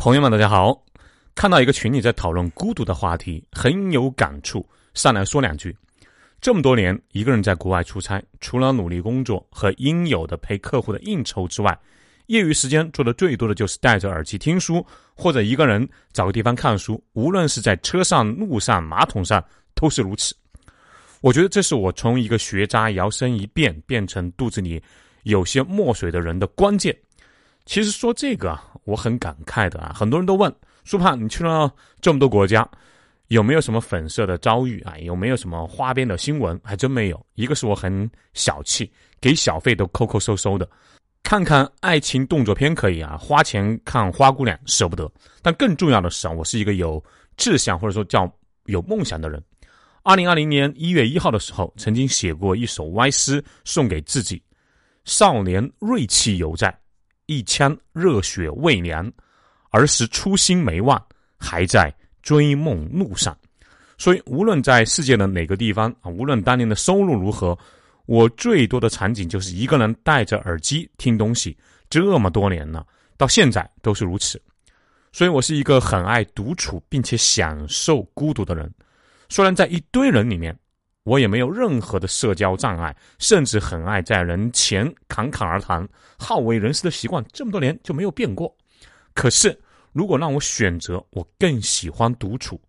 朋友们，大家好！看到一个群里在讨论孤独的话题，很有感触，上来说两句。这么多年，一个人在国外出差，除了努力工作和应有的陪客户的应酬之外，业余时间做的最多的就是戴着耳机听书，或者一个人找个地方看书。无论是在车上、路上、马桶上，都是如此。我觉得这是我从一个学渣摇身一变变成肚子里有些墨水的人的关键。其实说这个啊，我很感慨的啊。很多人都问苏胖，你去了这么多国家，有没有什么粉色的遭遇啊？有没有什么花边的新闻？还真没有。一个是我很小气，给小费都抠抠搜搜的。看看爱情动作片可以啊，花钱看花姑娘舍不得。但更重要的是啊，我是一个有志向或者说叫有梦想的人。二零二零年一月一号的时候，曾经写过一首歪诗送给自己：少年锐气犹在。一腔热血未凉，儿时初心没忘，还在追梦路上。所以，无论在世界的哪个地方啊，无论当年的收入如何，我最多的场景就是一个人戴着耳机听东西。这么多年了，到现在都是如此。所以我是一个很爱独处并且享受孤独的人。虽然在一堆人里面。我也没有任何的社交障碍，甚至很爱在人前侃侃而谈，好为人师的习惯这么多年就没有变过。可是，如果让我选择，我更喜欢独处。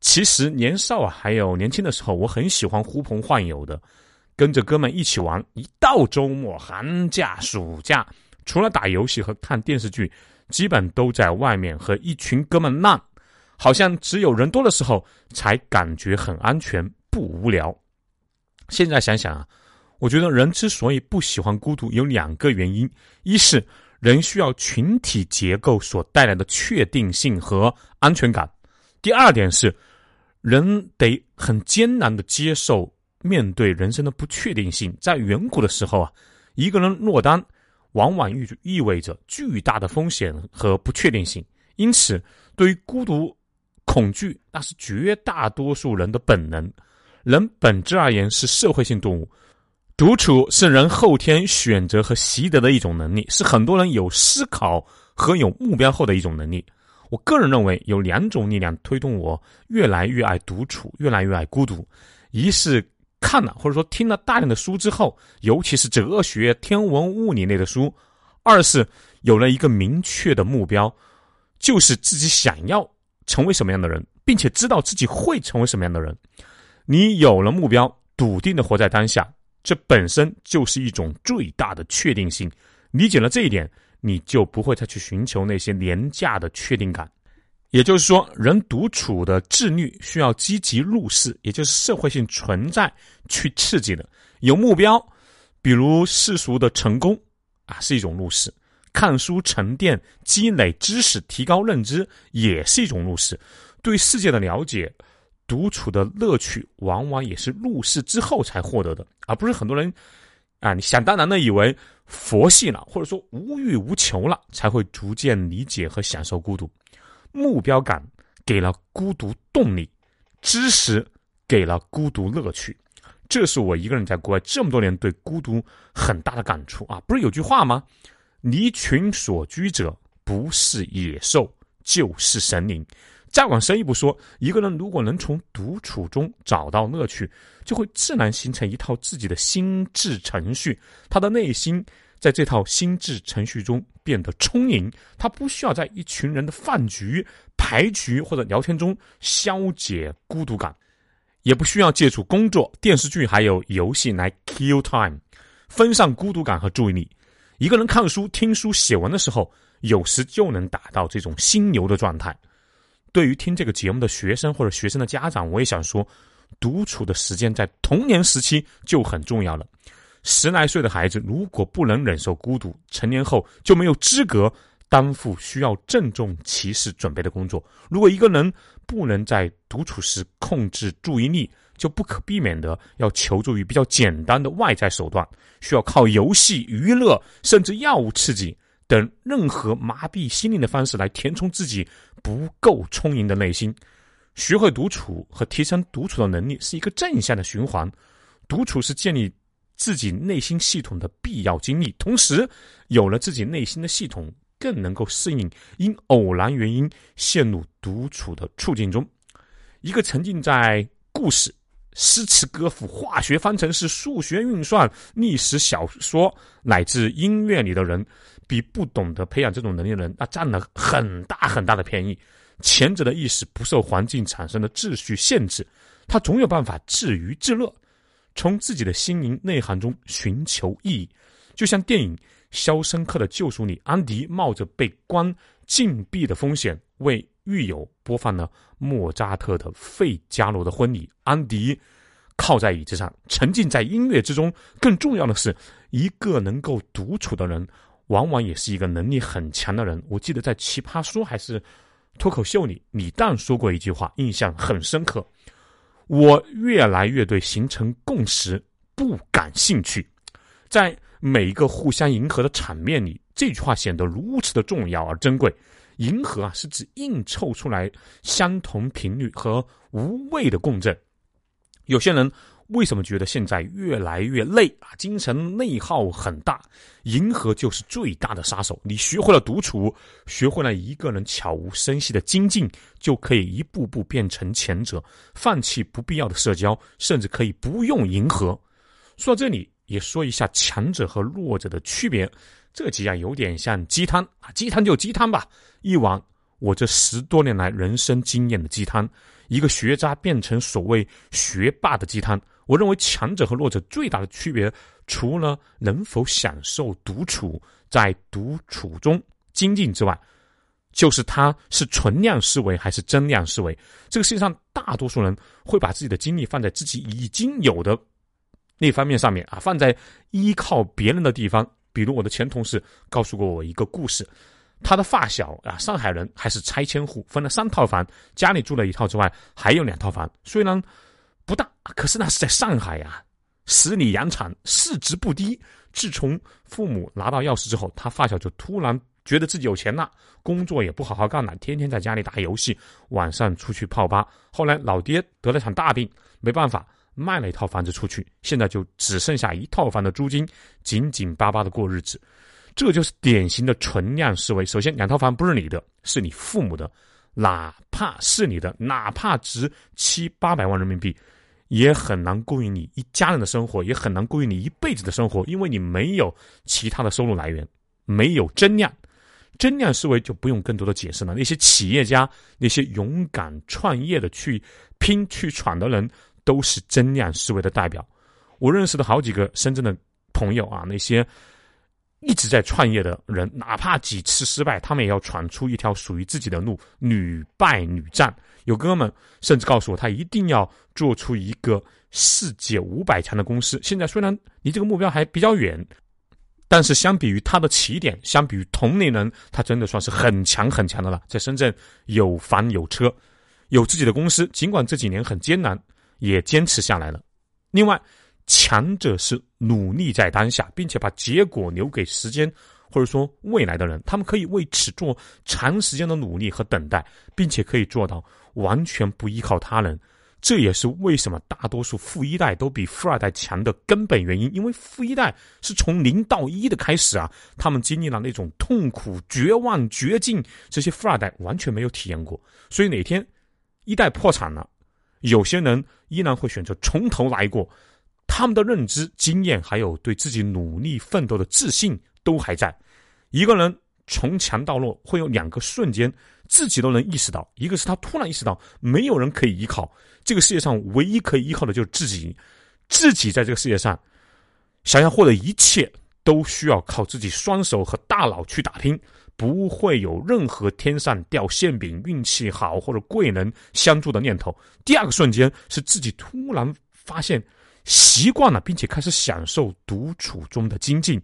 其实年少啊，还有年轻的时候，我很喜欢呼朋唤友的，跟着哥们一起玩。一到周末、寒假、暑假，除了打游戏和看电视剧，基本都在外面和一群哥们浪，好像只有人多的时候才感觉很安全。不无聊。现在想想啊，我觉得人之所以不喜欢孤独，有两个原因：一是人需要群体结构所带来的确定性和安全感；第二点是，人得很艰难的接受面对人生的不确定性。在远古的时候啊，一个人落单，往往意意味着巨大的风险和不确定性。因此，对于孤独恐惧，那是绝大多数人的本能。人本质而言是社会性动物，独处是人后天选择和习得的一种能力，是很多人有思考和有目标后的一种能力。我个人认为有两种力量推动我越来越爱独处，越来越爱孤独。一是看了或者说听了大量的书之后，尤其是哲学、天文、物理类的书；二是有了一个明确的目标，就是自己想要成为什么样的人，并且知道自己会成为什么样的人。你有了目标，笃定的活在当下，这本身就是一种最大的确定性。理解了这一点，你就不会再去寻求那些廉价的确定感。也就是说，人独处的自律需要积极入世，也就是社会性存在去刺激的。有目标，比如世俗的成功啊，是一种入世；看书、沉淀、积累知识、提高认知，也是一种入世。对世界的了解。独处的乐趣往往也是入世之后才获得的，而不是很多人啊，你想当然的以为佛系了，或者说无欲无求了，才会逐渐理解和享受孤独。目标感给了孤独动力，知识给了孤独乐趣。这是我一个人在国外这么多年对孤独很大的感触啊！不是有句话吗？离群所居者，不是野兽，就是神灵。再往深一步说，一个人如果能从独处中找到乐趣，就会自然形成一套自己的心智程序。他的内心在这套心智程序中变得充盈，他不需要在一群人的饭局、牌局或者聊天中消解孤独感，也不需要借助工作、电视剧还有游戏来 kill time，分散孤独感和注意力。一个人看书、听书、写文的时候，有时就能达到这种心流的状态。对于听这个节目的学生或者学生的家长，我也想说，独处的时间在童年时期就很重要了。十来岁的孩子如果不能忍受孤独，成年后就没有资格担负需要郑重其事准备的工作。如果一个人不能在独处时控制注意力，就不可避免的要求助于比较简单的外在手段，需要靠游戏、娱乐甚至药物刺激。等任何麻痹心灵的方式来填充自己不够充盈的内心，学会独处和提升独处的能力是一个正向的循环。独处是建立自己内心系统的必要经历，同时有了自己内心的系统，更能够适应因偶然原因陷入独处的处境中。一个沉浸在故事、诗词歌赋、化学方程式、数学运算、历史小说乃至音乐里的人，比不懂得培养这种能力的人，那占了很大很大的便宜。前者的意识不受环境产生的秩序限制，他总有办法自娱自乐，从自己的心灵内涵中寻求意义。就像电影《肖申克的救赎》里，安迪冒着被关禁闭的风险，为狱友播放了莫扎特的《费加罗的婚礼》。安迪靠在椅子上，沉浸在音乐之中。更重要的是，一个能够独处的人，往往也是一个能力很强的人。我记得在《奇葩说》还是脱口秀里，李诞说过一句话，印象很深刻：“我越来越对形成共识不感兴趣。”在每一个互相迎合的场面里，这句话显得如此的重要而珍贵。迎合啊，是指硬凑出来相同频率和无谓的共振。有些人为什么觉得现在越来越累啊？精神内耗很大，迎合就是最大的杀手。你学会了独处，学会了一个人悄无声息的精进，就可以一步步变成前者，放弃不必要的社交，甚至可以不用迎合。说到这里。也说一下强者和弱者的区别，这集啊有点像鸡汤啊，鸡汤就鸡汤吧，一碗我这十多年来人生经验的鸡汤，一个学渣变成所谓学霸的鸡汤。我认为强者和弱者最大的区别，除了能否享受独处，在独处中精进之外，就是他是存量思维还是增量思维。这个世界上大多数人会把自己的精力放在自己已经有的。那方面上面啊，放在依靠别人的地方，比如我的前同事告诉过我一个故事，他的发小啊，上海人还是拆迁户，分了三套房，家里住了一套之外，还有两套房，虽然不大，可是那是在上海呀，十里洋场，市值不低。自从父母拿到钥匙之后，他发小就突然觉得自己有钱了，工作也不好好干了，天天在家里打游戏，晚上出去泡吧。后来老爹得了场大病，没办法。卖了一套房子出去，现在就只剩下一套房的租金，紧紧巴巴的过日子。这就是典型的存量思维。首先，两套房不是你的，是你父母的，哪怕是你的，哪怕值七八百万人民币，也很难供应你一家人的生活，也很难供应你一辈子的生活，因为你没有其他的收入来源，没有增量。增量思维就不用更多的解释了。那些企业家，那些勇敢创业的、去拼去闯的人。都是增量思维的代表。我认识的好几个深圳的朋友啊，那些一直在创业的人，哪怕几次失败，他们也要闯出一条属于自己的路，屡败屡战。有哥们甚至告诉我，他一定要做出一个世界五百强的公司。现在虽然离这个目标还比较远，但是相比于他的起点，相比于同龄人，他真的算是很强很强的了。在深圳有房有车，有自己的公司，尽管这几年很艰难。也坚持下来了。另外，强者是努力在当下，并且把结果留给时间或者说未来的人。他们可以为此做长时间的努力和等待，并且可以做到完全不依靠他人。这也是为什么大多数富一代都比富二代强的根本原因。因为富一代是从零到一的开始啊，他们经历了那种痛苦、绝望、绝境，这些富二代完全没有体验过。所以哪天一代破产了。有些人依然会选择从头来过，他们的认知、经验，还有对自己努力奋斗的自信都还在。一个人从强到弱，会有两个瞬间，自己都能意识到：一个是他突然意识到没有人可以依靠，这个世界上唯一可以依靠的就是自己，自己在这个世界上想要获得一切，都需要靠自己双手和大脑去打拼。不会有任何天上掉馅饼、运气好或者贵人相助的念头。第二个瞬间是自己突然发现习惯了，并且开始享受独处中的精进。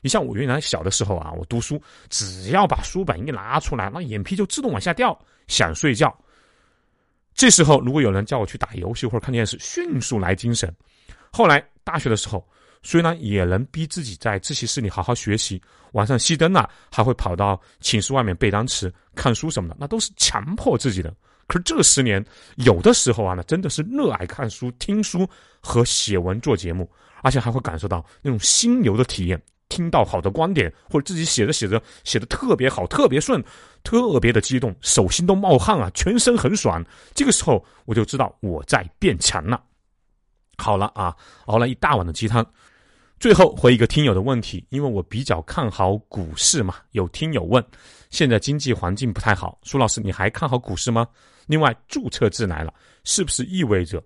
你像我原来小的时候啊，我读书只要把书本一拿出来，那眼皮就自动往下掉，想睡觉。这时候如果有人叫我去打游戏或者看电视，迅速来精神。后来大学的时候。虽然也能逼自己在自习室里好好学习，晚上熄灯了还会跑到寝室外面背单词、看书什么的，那都是强迫自己的。可是这十年，有的时候啊，那真的是热爱看书、听书和写文做节目，而且还会感受到那种心流的体验。听到好的观点，或者自己写着写着写的特别好、特别顺、特别的激动，手心都冒汗啊，全身很爽。这个时候我就知道我在变强了。好了啊，熬了一大碗的鸡汤，最后回一个听友的问题，因为我比较看好股市嘛。有听友问，现在经济环境不太好，苏老师你还看好股市吗？另外，注册制来了，是不是意味着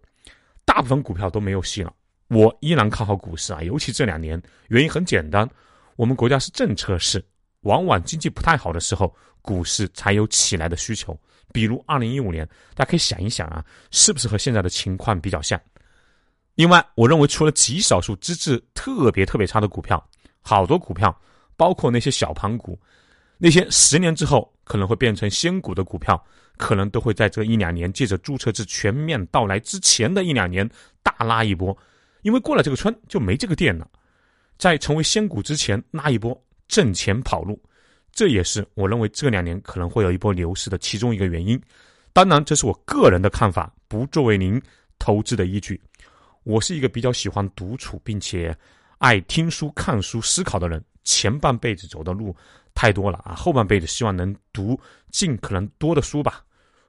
大部分股票都没有戏了？我依然看好股市啊，尤其这两年，原因很简单，我们国家是政策市，往往经济不太好的时候，股市才有起来的需求。比如二零一五年，大家可以想一想啊，是不是和现在的情况比较像？另外，我认为除了极少数资质特别特别差的股票，好多股票，包括那些小盘股，那些十年之后可能会变成仙股的股票，可能都会在这一两年借着注册制全面到来之前的一两年大拉一波，因为过了这个村就没这个店了，在成为仙股之前拉一波挣钱跑路，这也是我认为这两年可能会有一波牛市的其中一个原因。当然，这是我个人的看法，不作为您投资的依据。我是一个比较喜欢独处，并且爱听书、看书、思考的人。前半辈子走的路太多了啊，后半辈子希望能读尽可能多的书吧。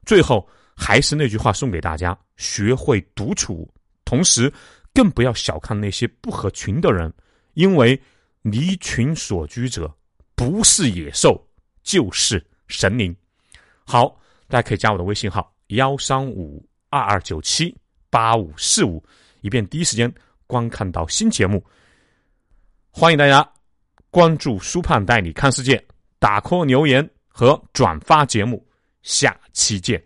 最后还是那句话送给大家：学会独处，同时更不要小看那些不合群的人，因为离群所居者不是野兽就是神灵。好，大家可以加我的微信号：幺三五二二九七八五四五。以便第一时间观看到新节目，欢迎大家关注苏胖带你看世界，打 call 留言和转发节目，下期见。